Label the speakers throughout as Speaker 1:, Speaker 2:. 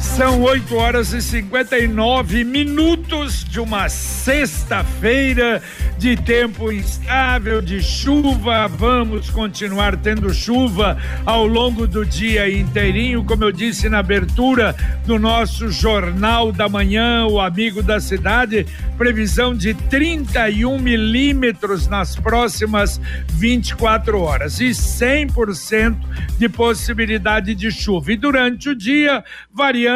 Speaker 1: São 8 horas e 59 minutos de uma sexta-feira de tempo instável, de chuva. Vamos continuar tendo chuva ao longo do dia inteirinho, como eu disse na abertura do nosso Jornal da Manhã, o Amigo da Cidade. Previsão de 31 milímetros nas próximas 24 horas e 100% de possibilidade de chuva. E durante o dia, variando,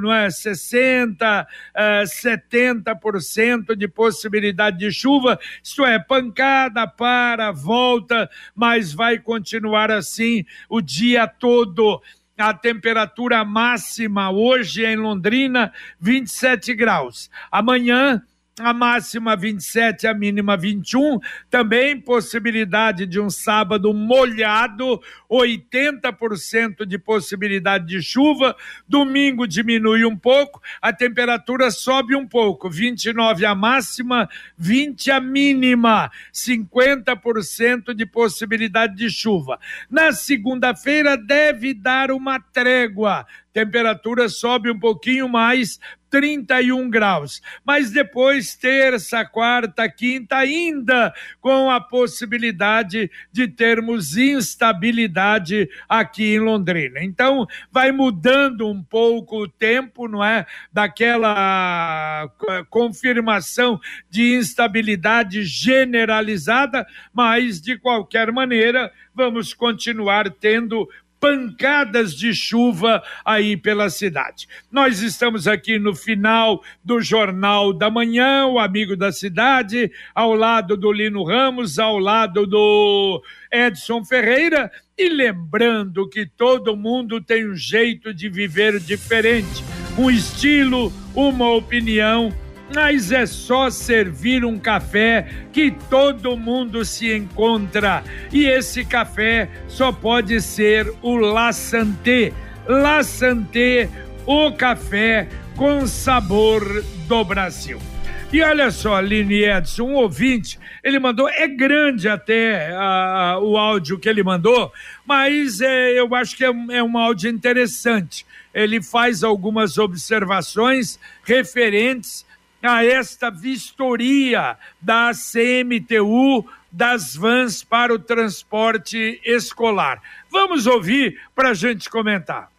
Speaker 1: não é? 60, uh, 70% de possibilidade de chuva isto é, pancada, para, volta, mas vai continuar assim o dia todo. A temperatura máxima hoje em Londrina, 27 graus. Amanhã, a máxima 27, a mínima 21. Também possibilidade de um sábado molhado, 80% de possibilidade de chuva. Domingo diminui um pouco, a temperatura sobe um pouco, 29 a máxima, 20 a mínima, 50% de possibilidade de chuva. Na segunda-feira deve dar uma trégua temperatura sobe um pouquinho mais, 31 graus. Mas depois, terça, quarta, quinta, ainda com a possibilidade de termos instabilidade aqui em Londrina. Então, vai mudando um pouco o tempo, não é? Daquela confirmação de instabilidade generalizada, mas de qualquer maneira, vamos continuar tendo pancadas de chuva aí pela cidade. Nós estamos aqui no final do Jornal da Manhã, o Amigo da Cidade, ao lado do Lino Ramos, ao lado do Edson Ferreira, e lembrando que todo mundo tem um jeito de viver diferente, um estilo, uma opinião mas é só servir um café que todo mundo se encontra. E esse café só pode ser o La Santé. La Santé, o café com sabor do Brasil. E olha só, Aline Edson, um ouvinte, ele mandou, é grande até uh, o áudio que ele mandou, mas é, eu acho que é, é um áudio interessante. Ele faz algumas observações referentes a esta vistoria da CMTU das vans para o transporte escolar. Vamos ouvir para a gente comentar.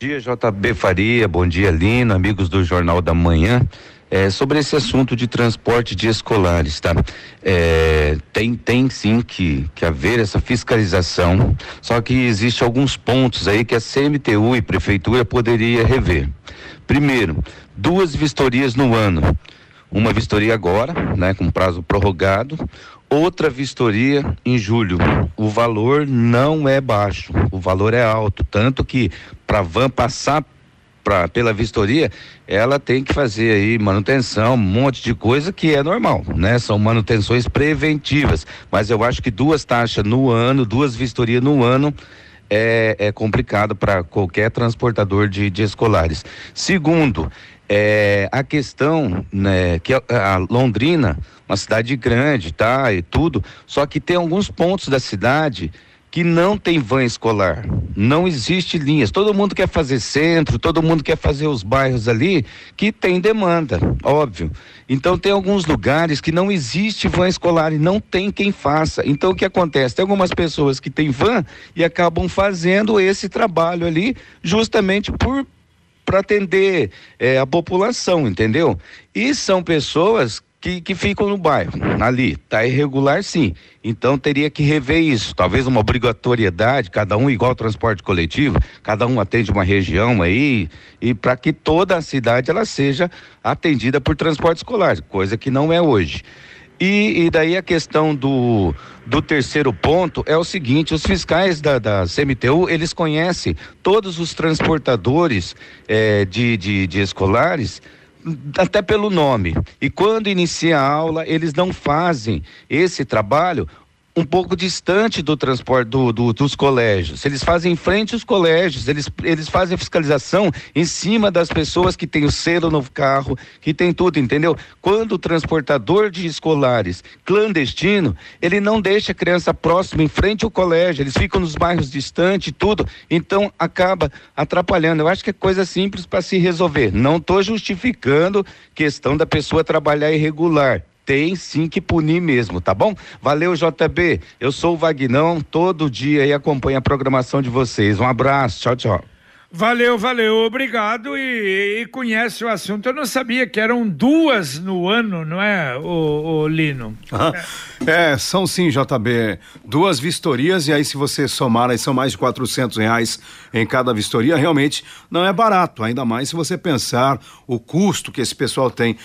Speaker 2: Bom dia, JB Faria, bom dia, Lino, amigos do Jornal da Manhã. É, sobre esse assunto de transporte de escolares, tá? É, tem, tem sim que, que haver essa fiscalização, só que existe alguns pontos aí que a CMTU e Prefeitura poderia rever. Primeiro, duas vistorias no ano. Uma vistoria agora, né, com prazo prorrogado, outra vistoria em julho. O valor não é baixo, o valor é alto, tanto que para van passar pra, pela vistoria, ela tem que fazer aí manutenção, um monte de coisa que é normal, né? São manutenções preventivas, mas eu acho que duas taxas no ano, duas vistorias no ano é, é complicado para qualquer transportador de, de escolares. Segundo, é, a questão, né, que a, a, Londrina, uma cidade grande, tá, e tudo, só que tem alguns pontos da cidade que não tem van escolar, não existe linhas. Todo mundo quer fazer centro, todo mundo quer fazer os bairros ali que tem demanda, óbvio. Então tem alguns lugares que não existe van escolar e não tem quem faça. Então o que acontece? Tem algumas pessoas que têm van e acabam fazendo esse trabalho ali justamente por para atender é, a população, entendeu? E são pessoas que, que ficam no bairro, ali. Está irregular, sim. Então teria que rever isso. Talvez uma obrigatoriedade, cada um igual transporte coletivo, cada um atende uma região aí, e para que toda a cidade ela seja atendida por transporte escolar, coisa que não é hoje. E, e, daí a questão do, do terceiro ponto é o seguinte: os fiscais da, da CMTU eles conhecem todos os transportadores eh, de, de, de escolares até pelo nome. E quando inicia a aula, eles não fazem esse trabalho um pouco distante do transporte do, do, dos colégios. Eles fazem em frente aos colégios, eles, eles fazem a fiscalização em cima das pessoas que têm o selo no carro, que tem tudo, entendeu? Quando o transportador de escolares clandestino, ele não deixa a criança próxima em frente ao colégio, eles ficam nos bairros distantes, tudo, então acaba atrapalhando. Eu acho que é coisa simples para se resolver. Não estou justificando questão da pessoa trabalhar irregular tem sim que punir mesmo, tá bom? Valeu, JB. Eu sou o Vagnão, todo dia e acompanho a programação de vocês. Um abraço, tchau, tchau.
Speaker 1: Valeu, valeu, obrigado. E, e, conhece o assunto. Eu não sabia que eram duas no ano, não é, o, o Lino?
Speaker 3: é, são sim, JB. Duas vistorias, e aí, se você somar, aí são mais de 400 reais em cada vistoria. Realmente não é barato, ainda mais se você pensar o custo que esse pessoal tem.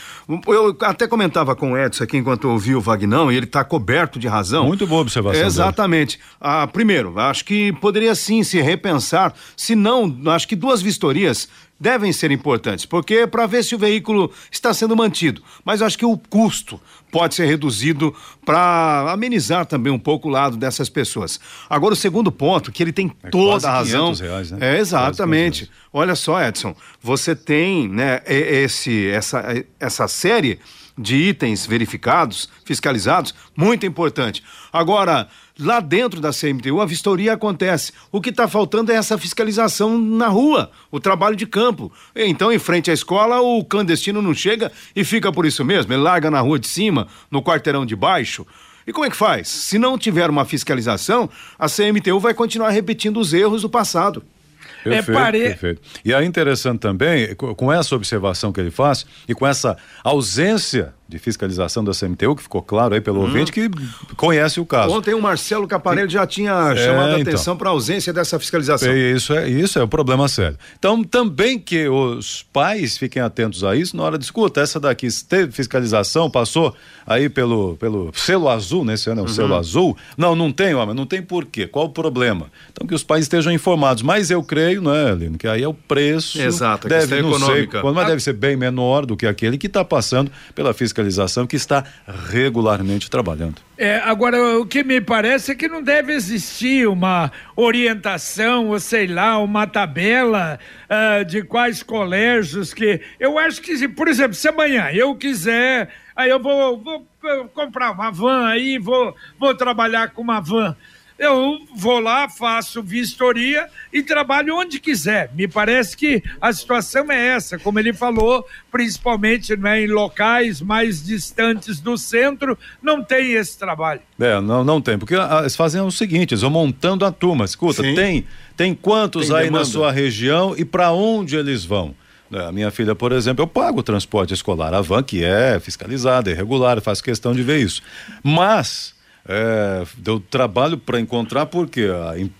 Speaker 3: Eu até comentava com o Edson aqui enquanto ouvi o Vagnão, e ele está coberto de razão.
Speaker 4: Muito boa observação.
Speaker 3: Exatamente. Ah, primeiro, acho que poderia sim se repensar, se não acho que duas vistorias devem ser importantes, porque para ver se o veículo está sendo mantido. Mas acho que o custo pode ser reduzido para amenizar também um pouco o lado dessas pessoas. Agora, o segundo ponto, que ele tem é toda a razão.
Speaker 4: Reais, né?
Speaker 3: É, exatamente. Olha só, Edson, você tem né, esse, essa, essa série de itens verificados, fiscalizados, muito importante. Agora, lá dentro da CMTU, a vistoria acontece. O que está faltando é essa fiscalização na rua, o trabalho de campo. Então, em frente à escola, o clandestino não chega e fica por isso mesmo. Ele larga na rua de cima, no quarteirão de baixo. E como é que faz? Se não tiver uma fiscalização, a CMTU vai continuar repetindo os erros do passado.
Speaker 4: Perfeito, é pare... perfeito. E é interessante também, com essa observação que ele faz e com essa ausência de fiscalização da CMTU, que ficou claro aí pelo hum. ouvinte que conhece o caso.
Speaker 3: Ontem o Marcelo Caparelli já tinha é, chamado a então. atenção para a ausência dessa fiscalização.
Speaker 4: É, isso é, isso é um problema sério. Então, também que os pais fiquem atentos a isso na hora de escuta, essa daqui teve fiscalização, passou aí pelo, pelo selo azul, nesse ano é o uhum. selo azul. Não, não tem, homem, não tem porquê. Qual o problema? Então, que os pais estejam informados. Mas eu creio, né, Lino, que aí é o preço.
Speaker 3: Exato,
Speaker 4: deve, não econômica. sei, mas deve ser bem menor do que aquele que está passando pela fiscalização fiscalização que está regularmente trabalhando.
Speaker 1: É, agora, o que me parece é que não deve existir uma orientação, ou sei lá, uma tabela uh, de quais colégios que. Eu acho que, por exemplo, se amanhã eu quiser, aí eu vou, vou comprar uma van aí, vou, vou trabalhar com uma van eu vou lá, faço vistoria e trabalho onde quiser. Me parece que a situação é essa, como ele falou, principalmente né, em locais mais distantes do centro, não tem esse trabalho.
Speaker 4: É, não, não tem, porque ah, eles fazem o seguinte, eles vão montando a turma. Escuta, tem, tem quantos tem aí demanda. na sua região e para onde eles vão? É, a minha filha, por exemplo, eu pago o transporte escolar, a van que é fiscalizada, é regular, faz questão de ver isso. Mas é, deu trabalho para encontrar, porque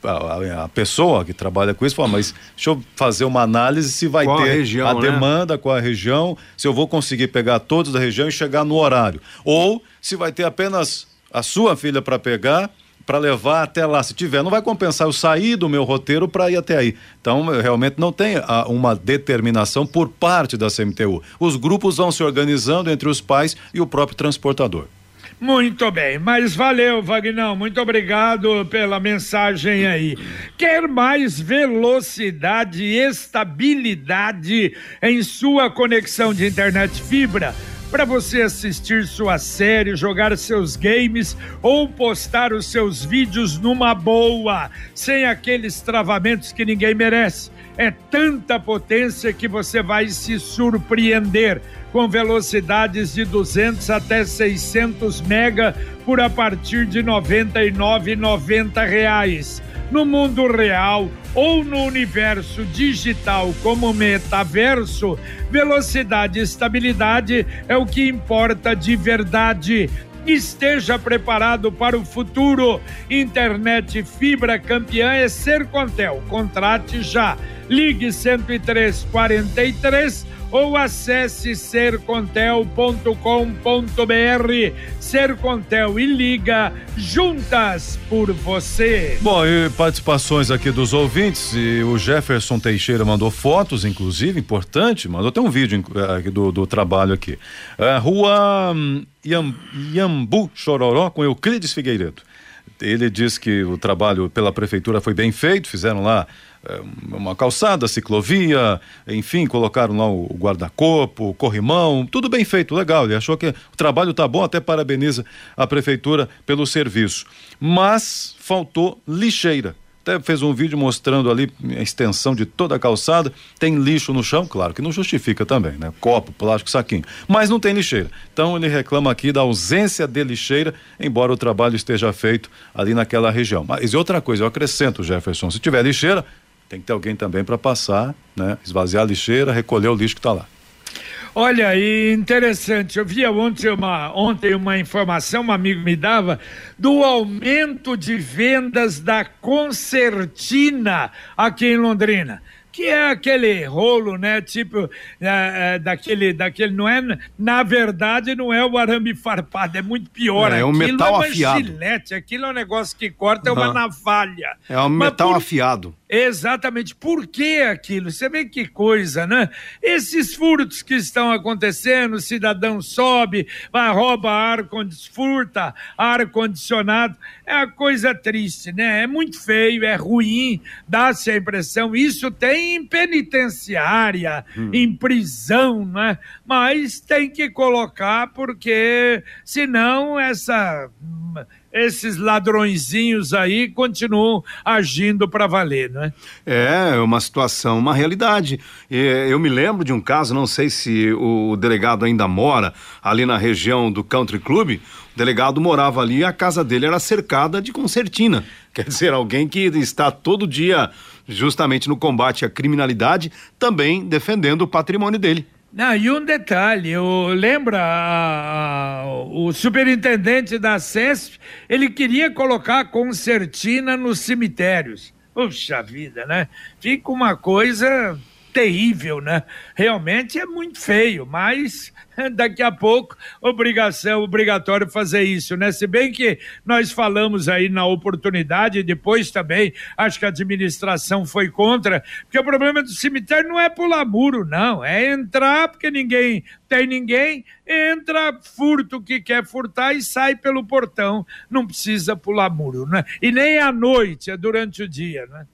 Speaker 4: a, a, a, pessoa que trabalha com isso fala, mas deixa eu fazer uma análise se vai qual ter a, região, a né? demanda com a região, se eu vou conseguir pegar todos da região e chegar no horário. Ou se vai ter apenas a sua filha para pegar para levar até lá. Se tiver, não vai compensar eu sair do meu roteiro para ir até aí. Então, realmente não tem a, uma determinação por parte da CMTU. Os grupos vão se organizando entre os pais e o próprio transportador.
Speaker 1: Muito bem, mas valeu, Vagnão, muito obrigado pela mensagem aí. Quer mais velocidade e estabilidade em sua conexão de internet fibra? Para você assistir sua série, jogar seus games ou postar os seus vídeos numa boa, sem aqueles travamentos que ninguém merece. É tanta potência que você vai se surpreender com velocidades de 200 até 600 mega por a partir de 99,90 reais. No mundo real ou no universo digital como metaverso, velocidade e estabilidade é o que importa de verdade. Esteja preparado para o futuro. Internet fibra campeã é Sercontel. Contrate já. Ligue 10343 ou acesse sercontel.com.br. Sercontel e Liga juntas por você.
Speaker 4: Bom, e participações aqui dos ouvintes, e o Jefferson Teixeira mandou fotos, inclusive, importante, mandou até um vídeo aqui do, do trabalho aqui. É, rua hum, Iambu Chororó com Euclides Figueiredo. ele diz que o trabalho pela prefeitura foi bem feito, fizeram lá uma calçada, ciclovia, enfim, colocaram lá o guarda-corpo, o corrimão, tudo bem feito, legal. Ele achou que o trabalho está bom, até parabeniza a prefeitura pelo serviço. Mas faltou lixeira. Até fez um vídeo mostrando ali a extensão de toda a calçada. Tem lixo no chão, claro que não justifica também, né? Copo, plástico, saquinho. Mas não tem lixeira. Então ele reclama aqui da ausência de lixeira, embora o trabalho esteja feito ali naquela região. Mas e outra coisa, eu acrescento, Jefferson, se tiver lixeira, tem que ter alguém também para passar, né? Esvaziar a lixeira, recolher o lixo que está lá.
Speaker 1: Olha, e interessante, eu via ontem uma, ontem uma informação, um amigo me dava, do aumento de vendas da concertina aqui em Londrina que é aquele rolo, né? Tipo, é, é, daquele, daquele, não é, na verdade, não é o arame farpado, é muito pior.
Speaker 3: É, é um metal é afiado.
Speaker 1: Gilete, aquilo é um negócio que corta, é uma navalha.
Speaker 3: É um metal por... afiado.
Speaker 1: Exatamente. Por que aquilo? Você vê que coisa, né? Esses furtos que estão acontecendo, o cidadão sobe, vai, rouba ar, furta ar-condicionado, é uma coisa triste, né? É muito feio, é ruim, dá-se a impressão. Isso tem em penitenciária, hum. em prisão, né? Mas tem que colocar, porque senão essa esses ladrõezinhos aí continuam agindo para valer, não é?
Speaker 3: É, uma situação, uma realidade. Eu me lembro de um caso, não sei se o delegado ainda mora ali na região do Country Club. O delegado morava ali e a casa dele era cercada de concertina. Quer dizer, alguém que está todo dia justamente no combate à criminalidade, também defendendo o patrimônio dele.
Speaker 1: Não, e um detalhe, eu lembra a, a, o superintendente da CESP, ele queria colocar concertina nos cemitérios. Puxa vida, né? Fica uma coisa terrível, né? Realmente é muito feio, mas daqui a pouco, obrigação, obrigatório fazer isso, né? Se bem que nós falamos aí na oportunidade, depois também, acho que a administração foi contra, porque o problema do cemitério não é pular muro, não, é entrar porque ninguém tem ninguém, entra, furta o que quer furtar e sai pelo portão, não precisa pular muro, né? E nem à noite, é durante o dia, né?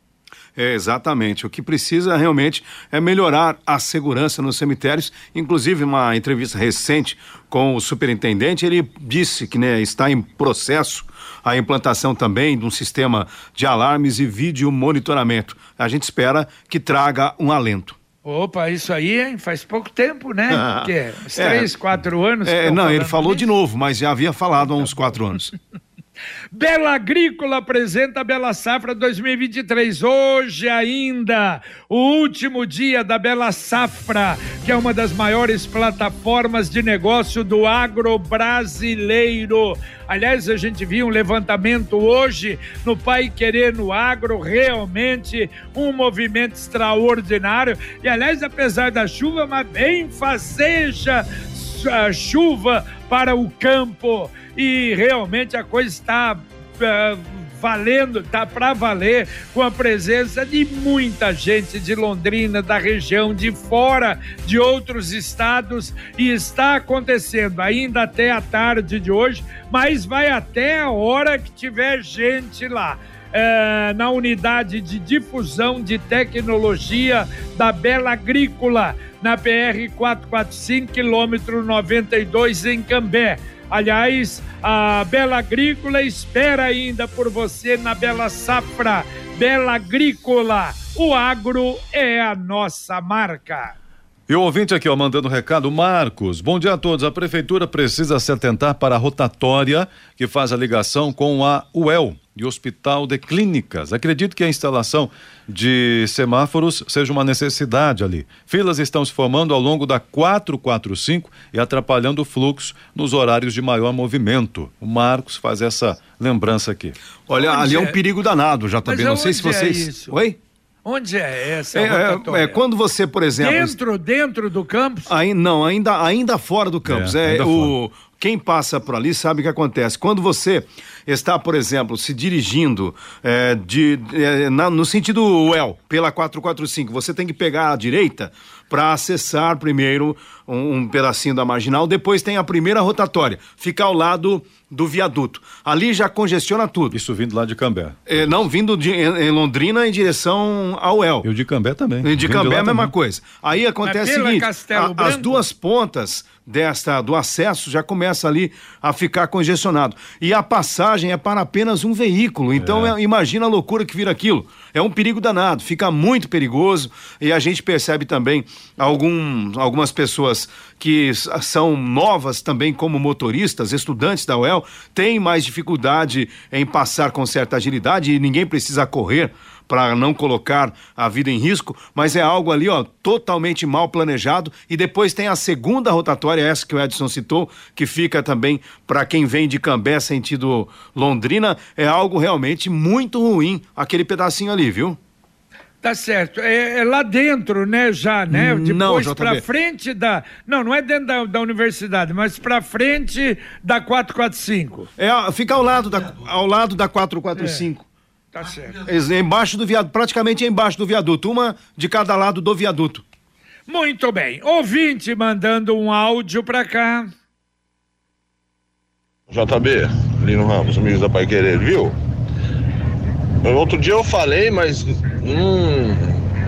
Speaker 3: É, exatamente. O que precisa realmente é melhorar a segurança nos cemitérios. Inclusive, uma entrevista recente com o superintendente, ele disse que né, está em processo a implantação também de um sistema de alarmes e vídeo monitoramento. A gente espera que traga um alento.
Speaker 1: Opa, isso aí hein? faz pouco tempo, né? que uns é, três, quatro anos.
Speaker 3: É, não, ele falou de novo, mas já havia falado há uns quatro anos.
Speaker 1: Bela Agrícola apresenta a Bela Safra 2023. Hoje ainda, o último dia da Bela Safra, que é uma das maiores plataformas de negócio do agro brasileiro. Aliás, a gente viu um levantamento hoje no Pai Querer no Agro, realmente um movimento extraordinário. E aliás, apesar da chuva, mas bem fazeja a chuva para o campo e realmente a coisa está uh, valendo, está para valer, com a presença de muita gente de Londrina, da região, de fora, de outros estados, e está acontecendo ainda até a tarde de hoje, mas vai até a hora que tiver gente lá. É, na unidade de difusão de tecnologia da Bela Agrícola, na PR 445, quilômetro 92, em Cambé. Aliás, a Bela Agrícola espera ainda por você na Bela Safra. Bela Agrícola, o agro é a nossa marca.
Speaker 4: E o ouvinte aqui, ó, mandando recado, Marcos, bom dia a todos. A prefeitura precisa se atentar para a rotatória que faz a ligação com a UEL e Hospital de Clínicas. Acredito que a instalação de semáforos seja uma necessidade ali. Filas estão se formando ao longo da 445 e atrapalhando o fluxo nos horários de maior movimento. O Marcos faz essa lembrança aqui.
Speaker 3: Olha, Onde ali é um perigo danado, já também. Não sei se vocês.
Speaker 1: É Oi? Onde é essa?
Speaker 3: É, é, é, quando você, por exemplo.
Speaker 1: Dentro, dentro do campus?
Speaker 3: Aí, não, ainda, ainda fora do campus. É, é o, fora. Quem passa por ali sabe o que acontece. Quando você está, por exemplo, se dirigindo é, de, é, na, no sentido UEL, pela 445, você tem que pegar a direita para acessar primeiro um, um, pedacinho da marginal, depois tem a primeira rotatória, fica ao lado do viaduto. Ali já congestiona tudo.
Speaker 4: Isso vindo lá de Cambé.
Speaker 3: É, não, vindo de, em, em, Londrina em direção ao El.
Speaker 4: E o de Cambé também.
Speaker 3: E de Vindo Cambé é a mesma também. coisa. Aí acontece o seguinte, a, as duas pontas desta do acesso já começa ali a ficar congestionado. E a passagem é para apenas um veículo. Então é. É, imagina a loucura que vira aquilo. É um perigo danado, fica muito perigoso e a gente percebe também algum, algumas pessoas que são novas também como motoristas, estudantes da UEL, têm mais dificuldade em passar com certa agilidade e ninguém precisa correr para não colocar a vida em risco, mas é algo ali, ó, totalmente mal planejado. E depois tem a segunda rotatória, essa que o Edson citou, que fica também para quem vem de Cambé sentido Londrina, é algo realmente muito ruim aquele pedacinho ali, viu?
Speaker 1: Tá certo. É, é, lá dentro, né, já, né? Depois para frente da. Não, não é dentro da, da universidade, mas para frente da 445.
Speaker 3: É, fica ao lado da, ao lado da 445. É.
Speaker 1: Tá certo.
Speaker 3: Embaixo do viaduto, praticamente embaixo do viaduto, uma de cada lado do viaduto.
Speaker 1: Muito bem. Ouvinte mandando um áudio pra cá.
Speaker 5: JB, Lino Ramos, amigos da Pai Querer, viu? Outro dia eu falei, mas hum,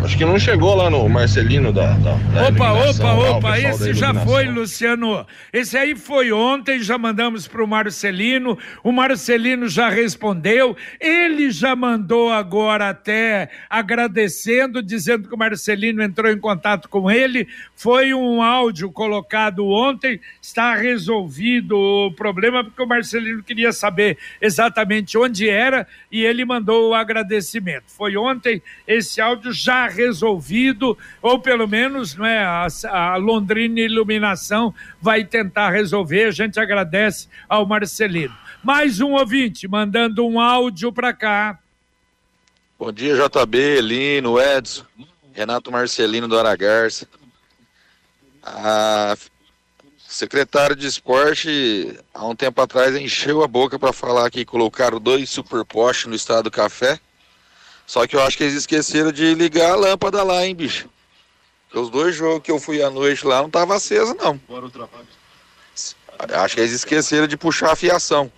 Speaker 5: Acho que não chegou lá no Marcelino da. da,
Speaker 1: da opa, opa, opa, esse já foi, Luciano. Esse aí foi ontem, já mandamos para o Marcelino. O Marcelino já respondeu. Ele já mandou agora até agradecendo, dizendo que o Marcelino entrou em contato com ele. Foi um áudio colocado ontem, está resolvido o problema, porque o Marcelino queria saber exatamente onde era e ele mandou o agradecimento. Foi ontem, esse áudio já resolvido, ou pelo menos não é, a, a Londrina Iluminação vai tentar resolver. A gente agradece ao Marcelino. Mais um ouvinte mandando um áudio para cá.
Speaker 6: Bom dia, JB, Lino, Edson, Renato Marcelino do Aragarça. A secretário de esporte, há um tempo atrás, encheu a boca para falar que colocaram dois superpostes no estado do café só que eu acho que eles esqueceram de ligar a lâmpada lá, hein, bicho? Os dois jogos que eu fui à noite lá não tava acesa, não. Acho que eles esqueceram de puxar a fiação.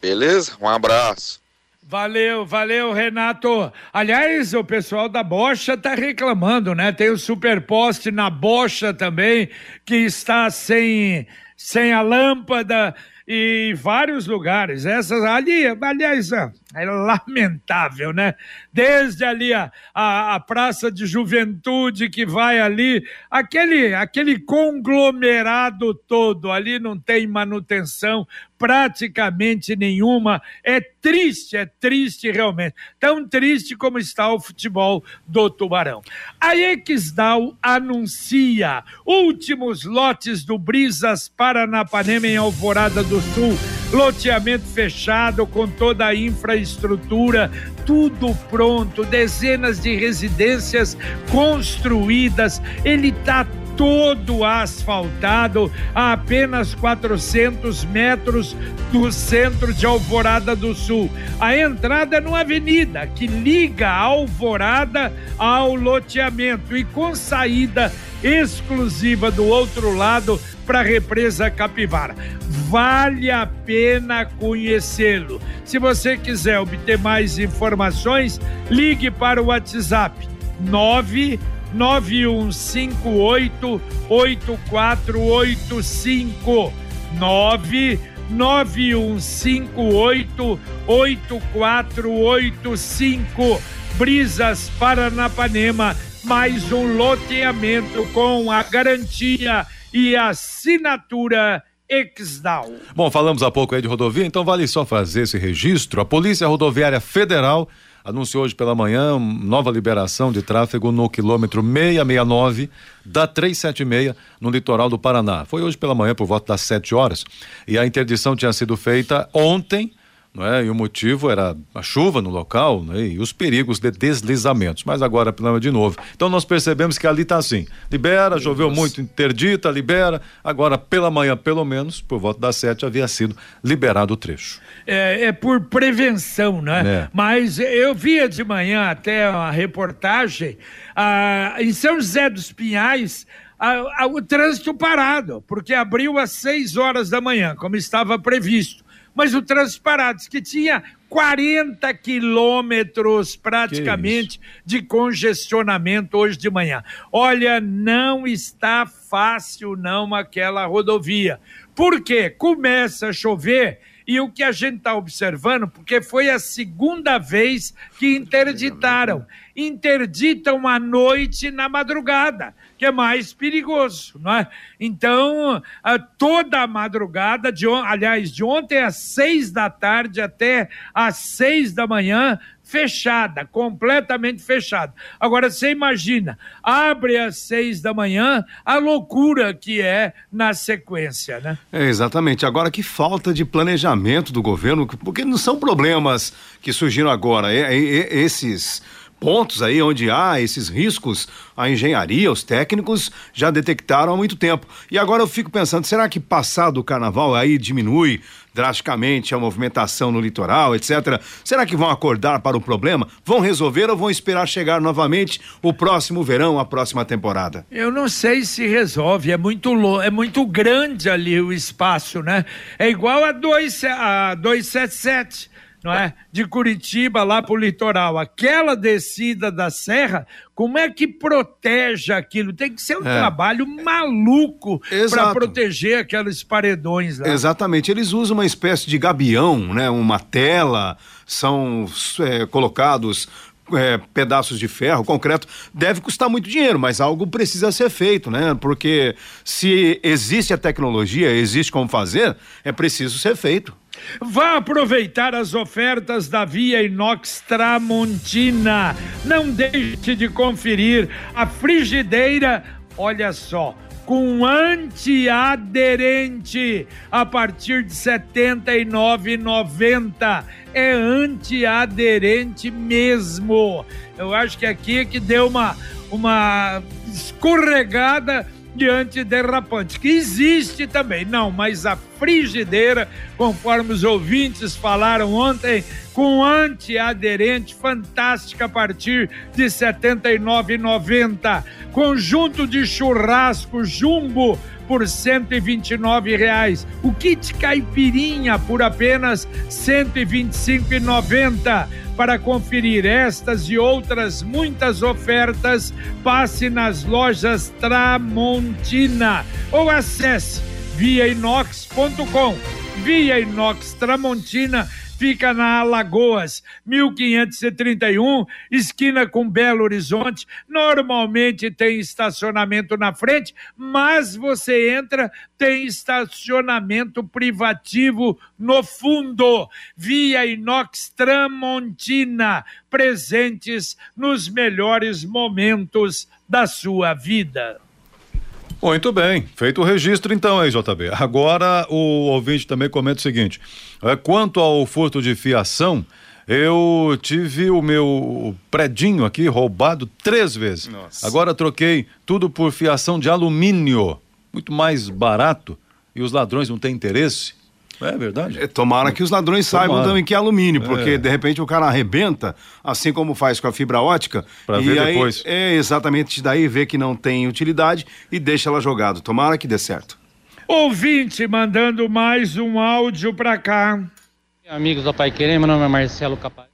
Speaker 6: Beleza? Um abraço.
Speaker 1: Valeu, valeu, Renato. Aliás, o pessoal da Bocha tá reclamando, né? Tem o superposte na Bocha também, que está sem, sem a lâmpada e vários lugares. Essas ali, aliás, é lamentável, né? Desde ali a, a, a, Praça de Juventude que vai ali, aquele, aquele conglomerado todo, ali não tem manutenção praticamente nenhuma. É triste, é triste realmente. Tão triste como está o futebol do Tubarão. A Exdal anuncia últimos lotes do Brisas Paranapanema em Alvorada do Sul. Loteamento fechado com toda a infraestrutura, tudo pronto, dezenas de residências construídas. Ele está todo asfaltado a apenas 400 metros do centro de Alvorada do Sul. A entrada é numa avenida que liga a Alvorada ao loteamento e com saída exclusiva do outro lado para a represa Capivara. Vale a pena conhecê-lo. Se você quiser obter mais informações, ligue para o WhatsApp 9 9158 8485 99158 8485 Brisas Paranapanema mais um loteamento com a garantia e assinatura Exdal.
Speaker 4: Bom, falamos há pouco aí de rodovia, então vale só fazer esse registro. A Polícia Rodoviária Federal anunciou hoje pela manhã nova liberação de tráfego no quilômetro 669 da 376 no litoral do Paraná. Foi hoje pela manhã por volta das 7 horas e a interdição tinha sido feita ontem é? E o motivo era a chuva no local né? e os perigos de deslizamentos. Mas agora problema de novo. Então nós percebemos que ali está assim: libera, Meu choveu Deus. muito, interdita, libera. Agora, pela manhã, pelo menos, por volta das sete, havia sido liberado o trecho.
Speaker 1: É, é por prevenção, né? É. Mas eu via de manhã até a reportagem ah, em São José dos Pinhais. o trânsito parado, porque abriu às seis horas da manhã, como estava previsto mas o trânsito parado, que tinha 40 quilômetros praticamente de congestionamento hoje de manhã. Olha, não está fácil não aquela rodovia. Por quê? Começa a chover e o que a gente está observando, porque foi a segunda vez que interditaram. Interditam à noite na madrugada que é mais perigoso, não é? Então, toda a madrugada, de, aliás, de ontem às seis da tarde até às seis da manhã, fechada, completamente fechada. Agora você imagina, abre às seis da manhã, a loucura que é na sequência, né?
Speaker 3: É, exatamente. Agora que falta de planejamento do governo, porque não são problemas que surgiram agora, é, é, é esses pontos aí onde há esses riscos, a engenharia, os técnicos já detectaram há muito tempo. E agora eu fico pensando, será que passado o carnaval aí diminui drasticamente a movimentação no litoral, etc. Será que vão acordar para o problema? Vão resolver ou vão esperar chegar novamente o próximo verão, a próxima temporada?
Speaker 1: Eu não sei se resolve, é muito é muito grande ali o espaço, né? É igual a, dois, a 277 não é? De Curitiba lá para o litoral. Aquela descida da serra, como é que protege aquilo? Tem que ser um é. trabalho maluco para proteger aqueles paredões lá.
Speaker 3: Exatamente. Eles usam uma espécie de gabião, né? Uma tela, são é, colocados é, pedaços de ferro, concreto, deve custar muito dinheiro, mas algo precisa ser feito, né? Porque se existe a tecnologia, existe como fazer, é preciso ser feito.
Speaker 1: Vá aproveitar as ofertas da Via Inox Tramontina. Não deixe de conferir a frigideira, olha só, com antiaderente a partir de R$ 79,90. É antiaderente mesmo. Eu acho que aqui é que deu uma, uma escorregada de antiderrapante, que existe também. Não, mas a frigideira, conforme os ouvintes falaram ontem, com antiaderente fantástica a partir de R$ 79,90. Conjunto de churrasco jumbo por 129 reais. O kit caipirinha por apenas R$ 125,90. Para conferir estas e outras muitas ofertas, passe nas lojas Tramontina ou acesse viainox.com. Via Inox Tramontina fica na Alagoas, 1531, esquina com Belo Horizonte. Normalmente tem estacionamento na frente, mas você entra, tem estacionamento privativo no fundo. Via Inox Tramontina, presentes nos melhores momentos da sua vida.
Speaker 4: Muito bem, feito o registro então aí, JB. Agora o ouvinte também comenta o seguinte: é, quanto ao furto de fiação, eu tive o meu predinho aqui roubado três vezes. Nossa. Agora troquei tudo por fiação de alumínio, muito mais barato, e os ladrões não têm interesse. É verdade. É,
Speaker 3: tomara que os ladrões tomara. saibam também que é alumínio, porque é. de repente o cara arrebenta, assim como faz com a fibra ótica.
Speaker 4: Para ver aí, depois.
Speaker 3: É exatamente daí vê que não tem utilidade e deixa ela jogado. Tomara que dê certo.
Speaker 1: Ouvinte mandando mais um áudio para cá.
Speaker 7: Amigos da Pai Querer, meu nome é Marcelo Capaz.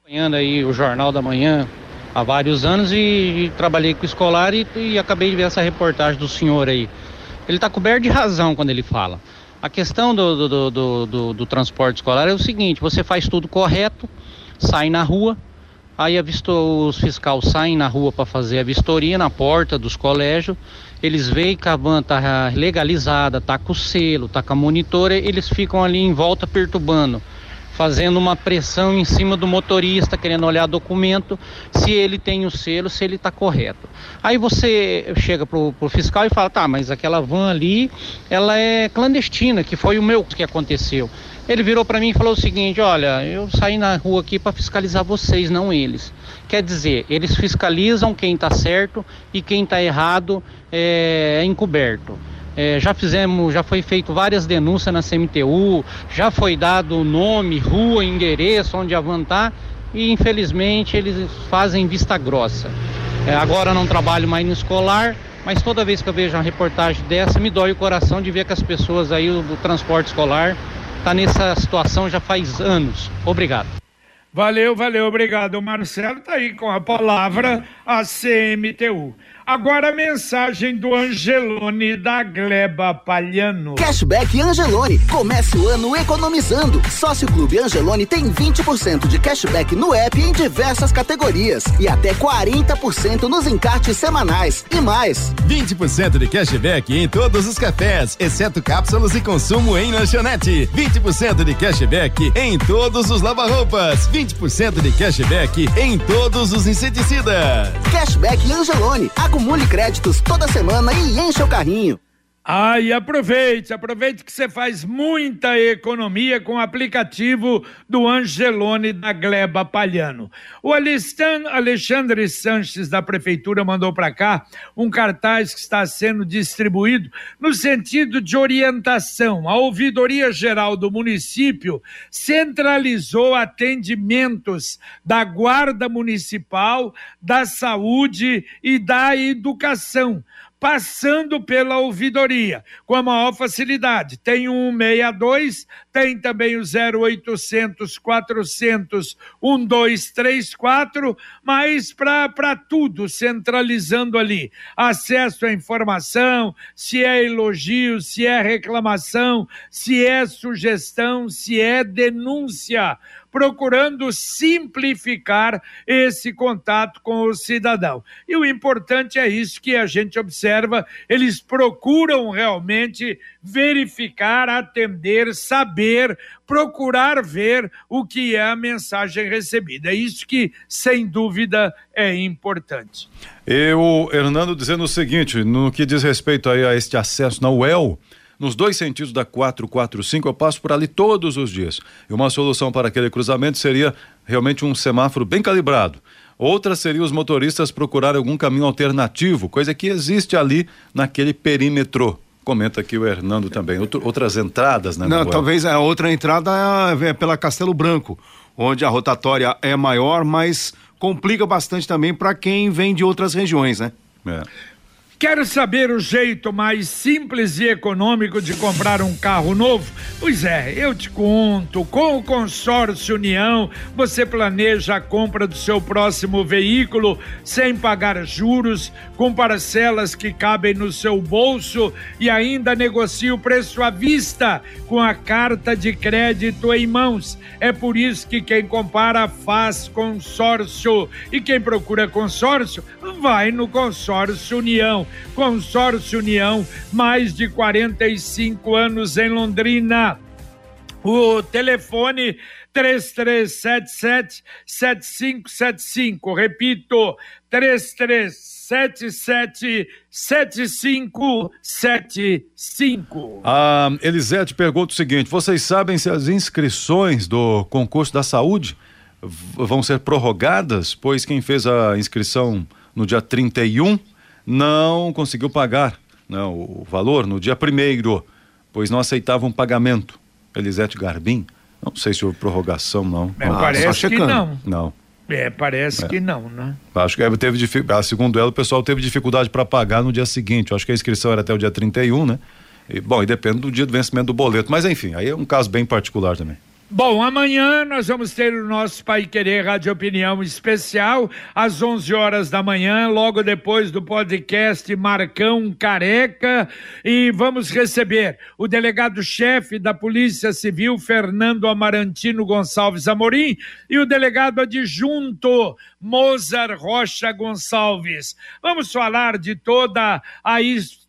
Speaker 7: Acompanhando aí o Jornal da Manhã há vários anos e, e trabalhei com escolar e, e acabei de ver essa reportagem do senhor aí. Ele está coberto de razão quando ele fala. A questão do, do, do, do, do transporte escolar é o seguinte: você faz tudo correto, sai na rua, aí visto, os fiscais saem na rua para fazer a vistoria na porta dos colégios, eles veem que a van tá legalizada, tá com selo, tá com a monitora, eles ficam ali em volta perturbando fazendo uma pressão em cima do motorista, querendo olhar documento, se ele tem o selo, se ele está correto. Aí você chega pro, pro fiscal e fala, tá, mas aquela van ali, ela é clandestina, que foi o meu que aconteceu. Ele virou para mim e falou o seguinte: Olha, eu saí na rua aqui para fiscalizar vocês, não eles. Quer dizer, eles fiscalizam quem está certo e quem está errado é, é encoberto. É, já fizemos, já foi feito várias denúncias na CMTU, já foi dado nome, rua, endereço, onde a van tá, e infelizmente eles fazem vista grossa. É, agora não trabalho mais no escolar, mas toda vez que eu vejo uma reportagem dessa, me dói o coração de ver que as pessoas aí do transporte escolar está nessa situação já faz anos. Obrigado.
Speaker 1: Valeu, valeu, obrigado. O Marcelo está aí com a palavra a CMTU. Agora a mensagem do Angelone da Gleba Palhano.
Speaker 8: Cashback Angelone. Comece o ano economizando. Sócio Clube Angelone tem 20% de cashback no app em diversas categorias e até 40% nos encartes semanais e mais.
Speaker 9: 20% de cashback em todos os cafés, exceto cápsulas e consumo em lanchonete. 20% de cashback em todos os lava-roupas. 20% de cashback em todos os inseticidas.
Speaker 8: Cashback Angelone. Acumule créditos toda semana e encha o carrinho.
Speaker 1: Ai, aproveite, aproveite que você faz muita economia com o aplicativo do Angelone da Gleba Palhano. O Alexandre Sanches da Prefeitura mandou para cá um cartaz que está sendo distribuído no sentido de orientação. A Ouvidoria Geral do município centralizou atendimentos da Guarda Municipal, da Saúde e da Educação passando pela ouvidoria com a maior facilidade. Tem o 162, tem também o 0800 400 1234, mas para tudo, centralizando ali. Acesso à informação, se é elogio, se é reclamação, se é sugestão, se é denúncia procurando simplificar esse contato com o cidadão. E o importante é isso que a gente observa, eles procuram realmente verificar, atender, saber, procurar ver o que é a mensagem recebida. É isso que, sem dúvida, é importante.
Speaker 4: E o Hernando dizendo o seguinte, no que diz respeito aí a este acesso na UEL, nos dois sentidos da 445, eu passo por ali todos os dias. E uma solução para aquele cruzamento seria realmente um semáforo bem calibrado. Outra seria os motoristas procurarem algum caminho alternativo, coisa que existe ali naquele perímetro. Comenta aqui o Hernando também. Outro, outras entradas, né?
Speaker 3: Não, talvez a outra entrada é pela Castelo Branco, onde a rotatória é maior, mas complica bastante também para quem vem de outras regiões, né?
Speaker 1: É. Quer saber o jeito mais simples e econômico de comprar um carro novo? Pois é, eu te conto. Com o Consórcio União, você planeja a compra do seu próximo veículo sem pagar juros, com parcelas que cabem no seu bolso e ainda negocia o preço à vista com a carta de crédito em mãos. É por isso que quem compara faz consórcio e quem procura consórcio vai no Consórcio União. Consórcio União, mais de 45 anos em Londrina. O telefone 3377 7575. Repito, 3377 7575.
Speaker 4: A Elisete pergunta o seguinte: vocês sabem se as inscrições do concurso da saúde vão ser prorrogadas? Pois quem fez a inscrição no dia 31 não conseguiu pagar né, o valor no dia primeiro, pois não aceitava um pagamento. Elisete Garbim, não sei se houve prorrogação, não.
Speaker 1: É, não parece que não.
Speaker 4: Não.
Speaker 1: É, parece é. que não, né?
Speaker 4: Acho que teve dificuldade, segundo ela, o pessoal teve dificuldade para pagar no dia seguinte. acho que a inscrição era até o dia 31, né? E, bom, e depende do dia do vencimento do boleto. Mas enfim, aí é um caso bem particular também.
Speaker 1: Bom, amanhã nós vamos ter o nosso Pai Querer Rádio Opinião especial, às 11 horas da manhã, logo depois do podcast Marcão Careca, e vamos receber o delegado-chefe da Polícia Civil, Fernando Amarantino Gonçalves Amorim, e o delegado adjunto, Mozart Rocha Gonçalves. Vamos falar de toda a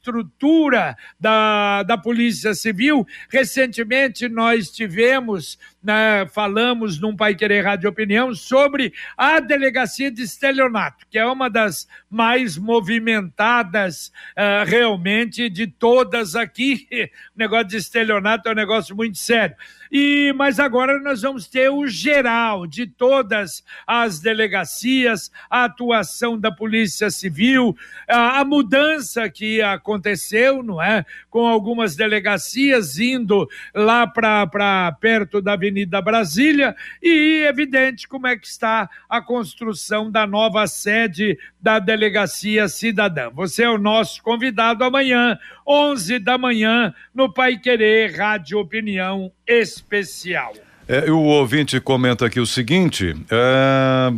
Speaker 1: estrutura da, da Polícia Civil. Recentemente nós tivemos né, falamos num Pai Querer Rádio Opinião sobre a delegacia de estelionato, que é uma das mais movimentadas uh, realmente de todas aqui. O negócio de estelionato é um negócio muito sério. E mas agora nós vamos ter o geral de todas as delegacias, a atuação da Polícia Civil, a, a mudança que aconteceu, não é, com algumas delegacias indo lá para perto da Avenida Brasília e evidente como é que está a construção da nova sede da Delegacia Cidadã. Você é o nosso convidado amanhã, 11 da manhã, no Pai Querer Rádio Opinião Especial.
Speaker 4: É, o ouvinte comenta aqui o seguinte. É,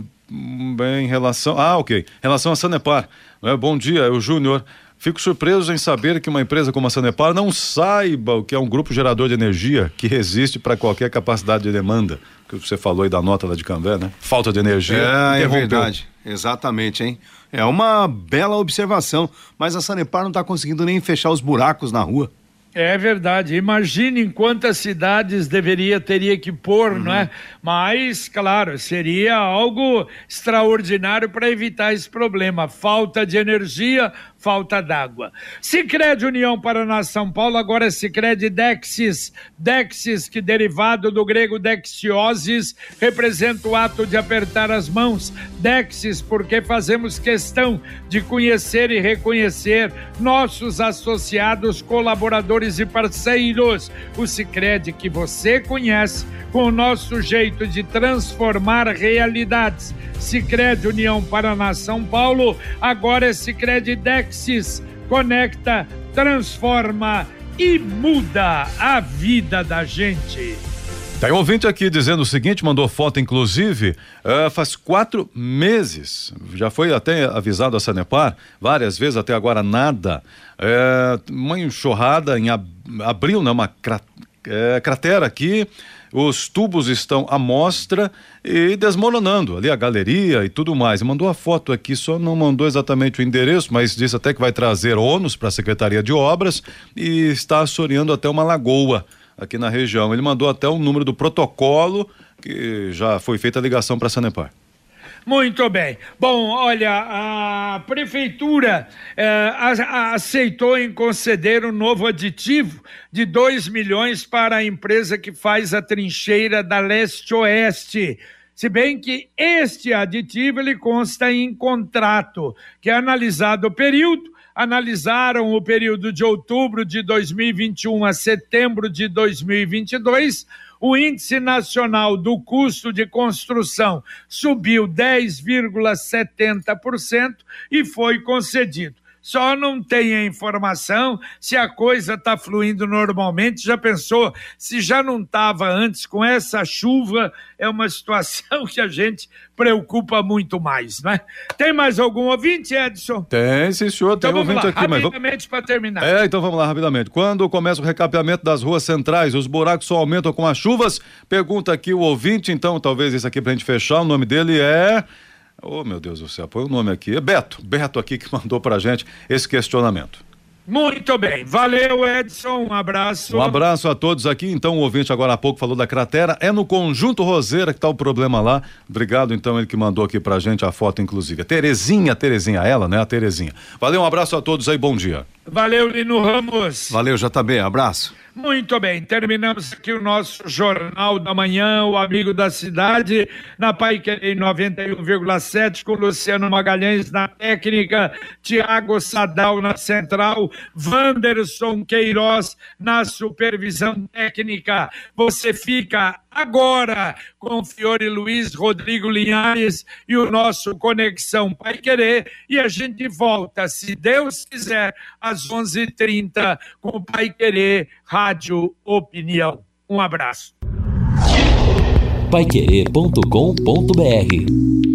Speaker 4: em relação. Ah, ok. Em relação a Sanepar. É, bom dia, é o Júnior. Fico surpreso em saber que uma empresa como a Sanepar não saiba o que é um grupo gerador de energia que resiste para qualquer capacidade de demanda. Que você falou aí da nota lá de Cambé, né? Falta de energia.
Speaker 3: É, é verdade. Exatamente, hein? É uma bela observação, mas a Sanepar não está conseguindo nem fechar os buracos na rua.
Speaker 1: É verdade. Imagine em quantas cidades deveria teria que pôr, uhum. não é? Mas, claro, seria algo extraordinário para evitar esse problema. Falta de energia, falta d'água. Sicredi União Paraná São Paulo, agora é Sicredi Dexis. Dexis, que derivado do grego dexiosis, representa o ato de apertar as mãos. Dexis, porque fazemos questão de conhecer e reconhecer nossos associados, colaboradores e parceiros. O Sicredi que você conhece com o nosso jeito de transformar realidades. Sicredi União Paraná São Paulo, agora é Sicredi Dexis, conecta, transforma e muda a vida da gente.
Speaker 4: Tem um ouvinte aqui dizendo o seguinte, mandou foto inclusive, uh, faz quatro meses, já foi até avisado a Sanepar, várias vezes, até agora nada. Uh, uma enxurrada em ab abril, né, uma é, cratera aqui, os tubos estão à mostra e desmoronando ali a galeria e tudo mais. Mandou a foto aqui, só não mandou exatamente o endereço, mas disse até que vai trazer ônus para a Secretaria de Obras e está assoreando até uma lagoa aqui na região. Ele mandou até o número do protocolo que já foi feita a ligação para a Sanepar.
Speaker 1: Muito bem. Bom, olha, a prefeitura eh, aceitou em conceder um novo aditivo de 2 milhões para a empresa que faz a trincheira da leste-oeste. Se bem que este aditivo ele consta em contrato, que é analisado o período, analisaram o período de outubro de 2021 a setembro de 2022 o índice nacional do custo de construção subiu 10,70% e foi concedido só não tem a informação se a coisa está fluindo normalmente. Já pensou? Se já não estava antes com essa chuva, é uma situação que a gente preocupa muito mais, né? Tem mais algum ouvinte, Edson?
Speaker 4: Tem, sim, senhor. Tem então, ouvinte lá, aqui,
Speaker 1: mas. Rapidamente para terminar.
Speaker 4: É, então vamos lá, rapidamente. Quando começa o recapeamento das ruas centrais, os buracos só aumentam com as chuvas? Pergunta aqui o ouvinte, então, talvez esse aqui para a gente fechar. O nome dele é. Oh, meu Deus do céu, põe o nome aqui. É Beto, Beto aqui que mandou pra gente esse questionamento.
Speaker 1: Muito bem, valeu Edson, um abraço.
Speaker 4: Um abraço a todos aqui. Então, o ouvinte agora há pouco falou da cratera. É no Conjunto Roseira que tá o problema lá. Obrigado, então, ele que mandou aqui pra gente a foto, inclusive. Terezinha, Terezinha, ela, né? A Terezinha. Valeu, um abraço a todos aí, bom dia.
Speaker 1: Valeu, Lino Ramos.
Speaker 3: Valeu, JB, abraço.
Speaker 1: Muito bem, terminamos aqui o nosso Jornal da Manhã, o Amigo da Cidade, na Pai em 91,7, com Luciano Magalhães na técnica, Tiago Sadal na central, Wanderson Queiroz na supervisão técnica. Você fica agora com Fiore Luiz, Rodrigo Linhares e o nosso Conexão Pai Querer. E a gente volta, se Deus quiser, às 11:30 h 30 com o Pai Querer Rádio Opinião. Um abraço.
Speaker 10: Paiquerê.com.br